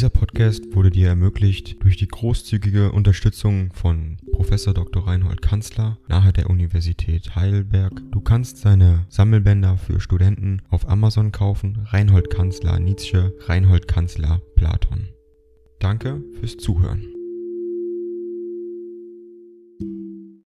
Dieser Podcast wurde dir ermöglicht durch die großzügige Unterstützung von Professor Dr. Reinhold Kanzler nahe der Universität Heidelberg. Du kannst seine Sammelbänder für Studenten auf Amazon kaufen. Reinhold Kanzler Nietzsche, Reinhold Kanzler Platon. Danke fürs Zuhören.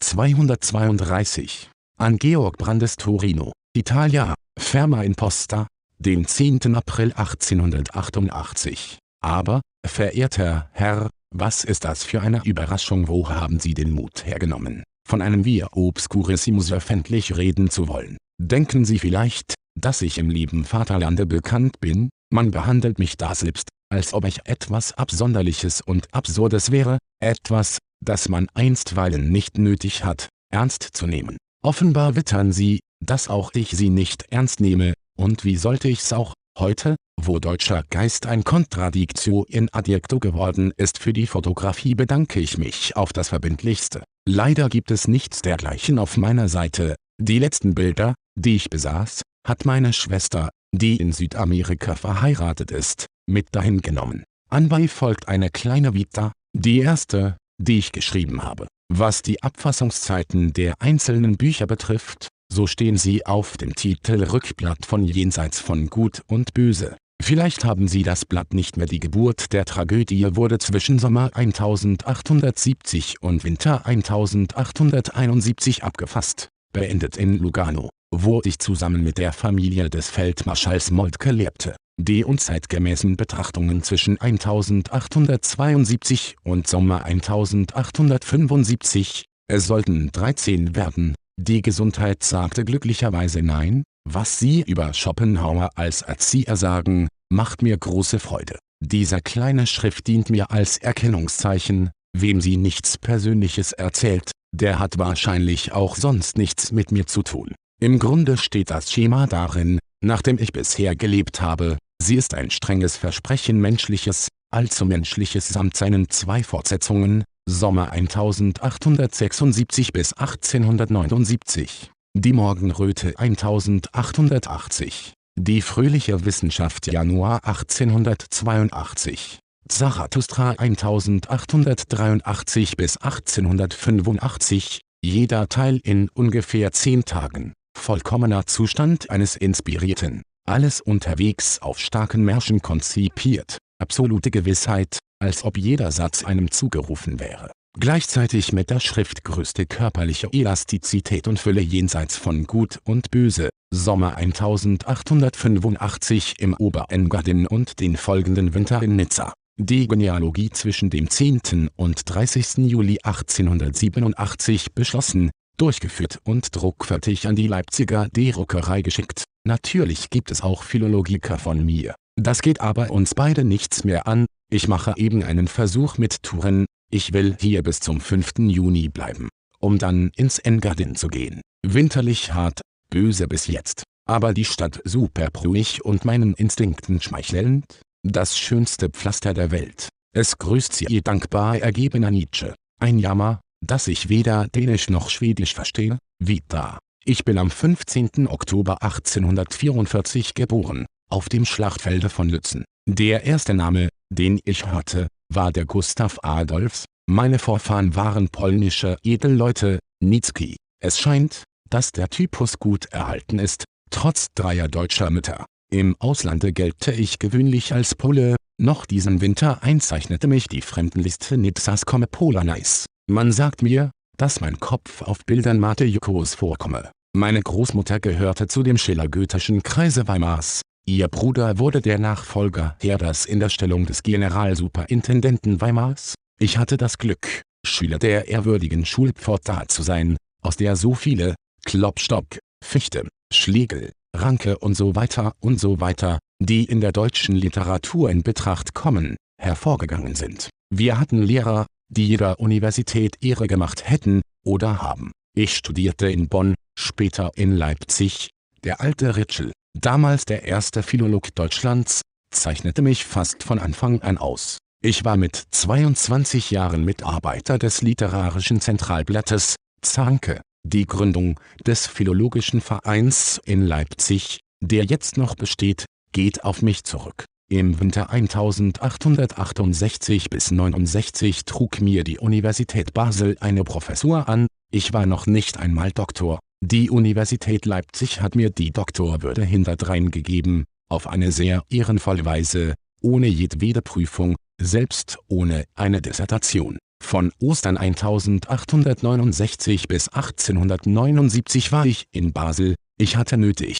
232 an Georg Brandes Torino, Italia, Ferma in Posta, dem 10. April 1888. Aber, verehrter Herr, was ist das für eine Überraschung wo haben Sie den Mut hergenommen, von einem Via Obscurissimus öffentlich reden zu wollen? Denken Sie vielleicht, dass ich im lieben Vaterlande bekannt bin, man behandelt mich da selbst, als ob ich etwas Absonderliches und Absurdes wäre, etwas, das man einstweilen nicht nötig hat, ernst zu nehmen. Offenbar wittern Sie, dass auch ich Sie nicht ernst nehme, und wie sollte ich's auch, heute, wo deutscher Geist ein Contradictio in adjecto geworden ist für die Fotografie bedanke ich mich auf das Verbindlichste. Leider gibt es nichts dergleichen auf meiner Seite, die letzten Bilder, die ich besaß, hat meine Schwester, die in Südamerika verheiratet ist, mit dahin genommen. Anbei folgt eine kleine Vita, die erste, die ich geschrieben habe. Was die Abfassungszeiten der einzelnen Bücher betrifft, so stehen sie auf dem Titelrückblatt von Jenseits von Gut und Böse. Vielleicht haben Sie das Blatt nicht mehr Die Geburt der Tragödie wurde zwischen Sommer 1870 und Winter 1871 abgefasst, beendet in Lugano, wo ich zusammen mit der Familie des Feldmarschalls Moltke lebte. Die unzeitgemäßen Betrachtungen zwischen 1872 und Sommer 1875, es sollten 13 werden, die Gesundheit sagte glücklicherweise Nein, was Sie über Schopenhauer als Erzieher sagen, macht mir große Freude. Dieser kleine Schrift dient mir als Erkennungszeichen, wem sie nichts Persönliches erzählt, der hat wahrscheinlich auch sonst nichts mit mir zu tun. Im Grunde steht das Schema darin, nach dem ich bisher gelebt habe, sie ist ein strenges Versprechen menschliches, allzu menschliches samt seinen zwei Fortsetzungen, Sommer 1876 bis 1879, die Morgenröte 1880, die fröhliche Wissenschaft Januar 1882, Zarathustra 1883 bis 1885, jeder Teil in ungefähr zehn Tagen, vollkommener Zustand eines Inspirierten, alles unterwegs auf starken Märschen konzipiert, absolute Gewissheit, als ob jeder Satz einem zugerufen wäre. Gleichzeitig mit der Schrift größte körperliche Elastizität und Fülle jenseits von Gut und Böse, Sommer 1885 im Oberengadin und den folgenden Winter in Nizza. Die Genealogie zwischen dem 10. und 30. Juli 1887 beschlossen, durchgeführt und druckfertig an die Leipziger D-Druckerei geschickt. Natürlich gibt es auch Philologiker von mir. Das geht aber uns beide nichts mehr an, ich mache eben einen Versuch mit Touren, ich will hier bis zum 5. Juni bleiben, um dann ins Engadin zu gehen. Winterlich hart, böse bis jetzt, aber die Stadt superb ruhig und meinen Instinkten schmeichelnd, das schönste Pflaster der Welt. Es grüßt sie ihr dankbar ergebener Nietzsche. Ein Jammer, dass ich weder Dänisch noch Schwedisch verstehe, wie da. Ich bin am 15. Oktober 1844 geboren, auf dem Schlachtfelde von Lützen. Der erste Name, den ich hörte, war der Gustav Adolfs, meine Vorfahren waren polnische Edelleute, Nitzki. Es scheint, dass der Typus gut erhalten ist, trotz dreier deutscher Mütter. Im Auslande gelte ich gewöhnlich als Pole, noch diesen Winter einzeichnete mich die Fremdenliste Nitzas komme Polonais. Man sagt mir, dass mein Kopf auf Bildern Mate Jukos vorkomme. Meine Großmutter gehörte zu dem Schiller-Goethischen Kreise Weimars, Ihr Bruder wurde der Nachfolger Herders in der Stellung des Generalsuperintendenten Weimars. Ich hatte das Glück, Schüler der ehrwürdigen Schulpforta zu sein, aus der so viele, Klopstock, Fichte, Schlegel, Ranke und so weiter und so weiter, die in der deutschen Literatur in Betracht kommen, hervorgegangen sind. Wir hatten Lehrer, die jeder Universität Ehre gemacht hätten, oder haben. Ich studierte in Bonn, später in Leipzig. Der alte Ritschel, damals der erste Philolog Deutschlands, zeichnete mich fast von Anfang an aus. Ich war mit 22 Jahren Mitarbeiter des Literarischen Zentralblattes, Zanke. Die Gründung des Philologischen Vereins in Leipzig, der jetzt noch besteht, geht auf mich zurück. Im Winter 1868 bis 69 trug mir die Universität Basel eine Professur an, ich war noch nicht einmal Doktor, die Universität Leipzig hat mir die Doktorwürde hinterdrein gegeben, auf eine sehr ehrenvolle Weise, ohne jedwede Prüfung, selbst ohne eine Dissertation. Von Ostern 1869 bis 1879 war ich in Basel, ich hatte nötig,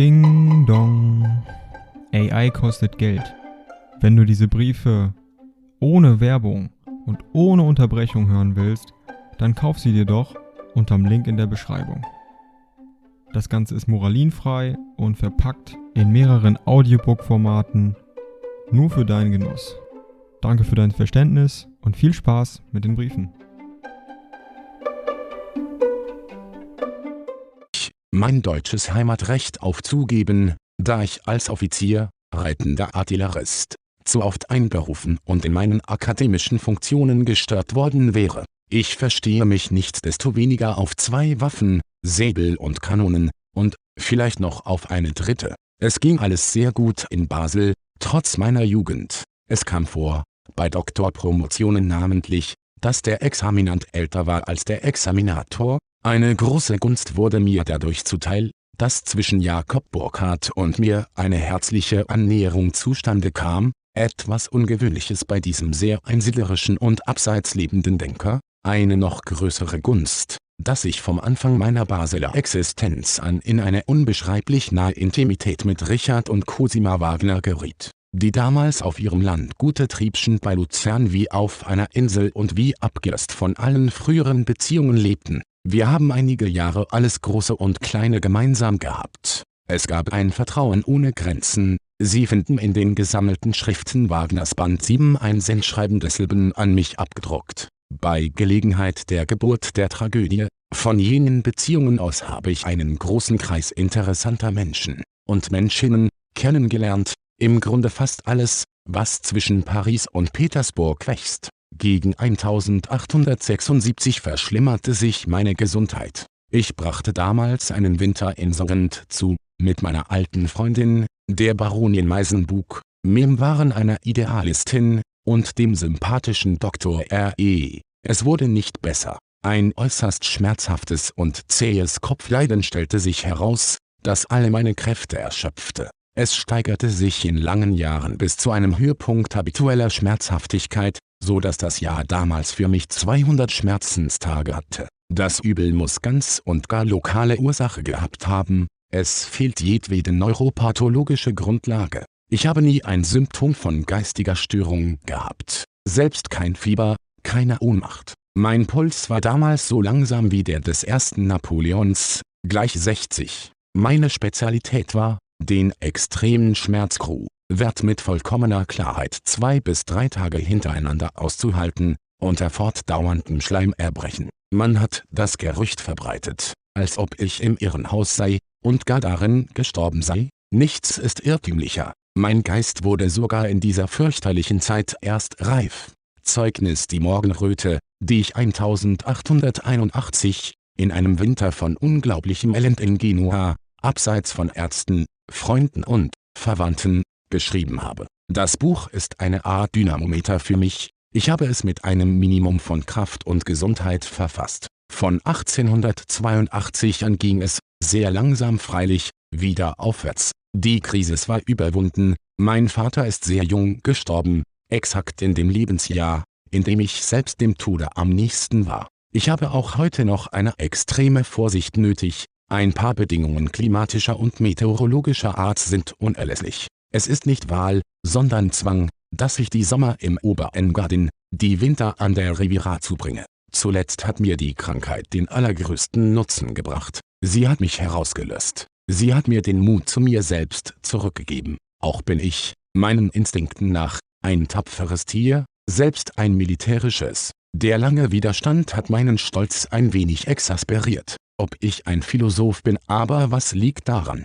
Ding dong. AI kostet Geld. Wenn du diese Briefe ohne Werbung und ohne Unterbrechung hören willst, dann kauf sie dir doch unterm Link in der Beschreibung. Das Ganze ist moralinfrei und verpackt in mehreren Audiobook-Formaten nur für deinen Genuss. Danke für dein Verständnis und viel Spaß mit den Briefen. mein deutsches Heimatrecht aufzugeben, da ich als Offizier, reitender Artillerist, zu oft einberufen und in meinen akademischen Funktionen gestört worden wäre. Ich verstehe mich nichtsdestoweniger auf zwei Waffen, Säbel und Kanonen, und vielleicht noch auf eine dritte. Es ging alles sehr gut in Basel, trotz meiner Jugend. Es kam vor, bei Doktorpromotionen namentlich, dass der Examinant älter war als der Examinator, eine große Gunst wurde mir dadurch zuteil, dass zwischen Jakob Burckhardt und mir eine herzliche Annäherung zustande kam, etwas Ungewöhnliches bei diesem sehr einsiedlerischen und abseits lebenden Denker, eine noch größere Gunst, dass ich vom Anfang meiner Basler Existenz an in eine unbeschreiblich nahe Intimität mit Richard und Cosima Wagner geriet, die damals auf ihrem Landgute Triebschen bei Luzern wie auf einer Insel und wie abgerst von allen früheren Beziehungen lebten wir haben einige Jahre alles Große und Kleine gemeinsam gehabt. Es gab ein Vertrauen ohne Grenzen. Sie finden in den gesammelten Schriften Wagners Band 7 ein Sendschreiben desselben an mich abgedruckt. Bei Gelegenheit der Geburt der Tragödie, von jenen Beziehungen aus habe ich einen großen Kreis interessanter Menschen und Menschinnen kennengelernt, im Grunde fast alles, was zwischen Paris und Petersburg wächst. Gegen 1876 verschlimmerte sich meine Gesundheit. Ich brachte damals einen Winter in Sorrent zu, mit meiner alten Freundin, der Baronin Meisenbug, Memoiren einer Idealistin, und dem sympathischen Dr. R.E. Es wurde nicht besser. Ein äußerst schmerzhaftes und zähes Kopfleiden stellte sich heraus, das alle meine Kräfte erschöpfte. Es steigerte sich in langen Jahren bis zu einem Höhepunkt habitueller Schmerzhaftigkeit, so dass das Jahr damals für mich 200 Schmerzenstage hatte. Das Übel muss ganz und gar lokale Ursache gehabt haben, es fehlt jedwede neuropathologische Grundlage. Ich habe nie ein Symptom von geistiger Störung gehabt, selbst kein Fieber, keine Ohnmacht. Mein Puls war damals so langsam wie der des ersten Napoleons, gleich 60. Meine Spezialität war, den extremen Schmerzgru Wert mit vollkommener Klarheit zwei bis drei Tage hintereinander auszuhalten, unter fortdauerndem Schleimerbrechen. Man hat das Gerücht verbreitet, als ob ich im Irrenhaus sei, und gar darin gestorben sei. Nichts ist irrtümlicher. Mein Geist wurde sogar in dieser fürchterlichen Zeit erst reif. Zeugnis die Morgenröte, die ich 1881, in einem Winter von unglaublichem Elend in Genua, abseits von Ärzten, Freunden und Verwandten, geschrieben habe. Das Buch ist eine Art Dynamometer für mich, ich habe es mit einem Minimum von Kraft und Gesundheit verfasst. Von 1882 an ging es, sehr langsam freilich, wieder aufwärts. Die Krise war überwunden, mein Vater ist sehr jung gestorben, exakt in dem Lebensjahr, in dem ich selbst dem Tode am nächsten war. Ich habe auch heute noch eine extreme Vorsicht nötig, ein paar Bedingungen klimatischer und meteorologischer Art sind unerlässlich. Es ist nicht Wahl, sondern Zwang, dass ich die Sommer im Oberengadin, die Winter an der Riviera zubringe. Zuletzt hat mir die Krankheit den allergrößten Nutzen gebracht. Sie hat mich herausgelöst. Sie hat mir den Mut zu mir selbst zurückgegeben. Auch bin ich, meinen Instinkten nach, ein tapferes Tier, selbst ein militärisches. Der lange Widerstand hat meinen Stolz ein wenig exasperiert. Ob ich ein Philosoph bin, aber was liegt daran?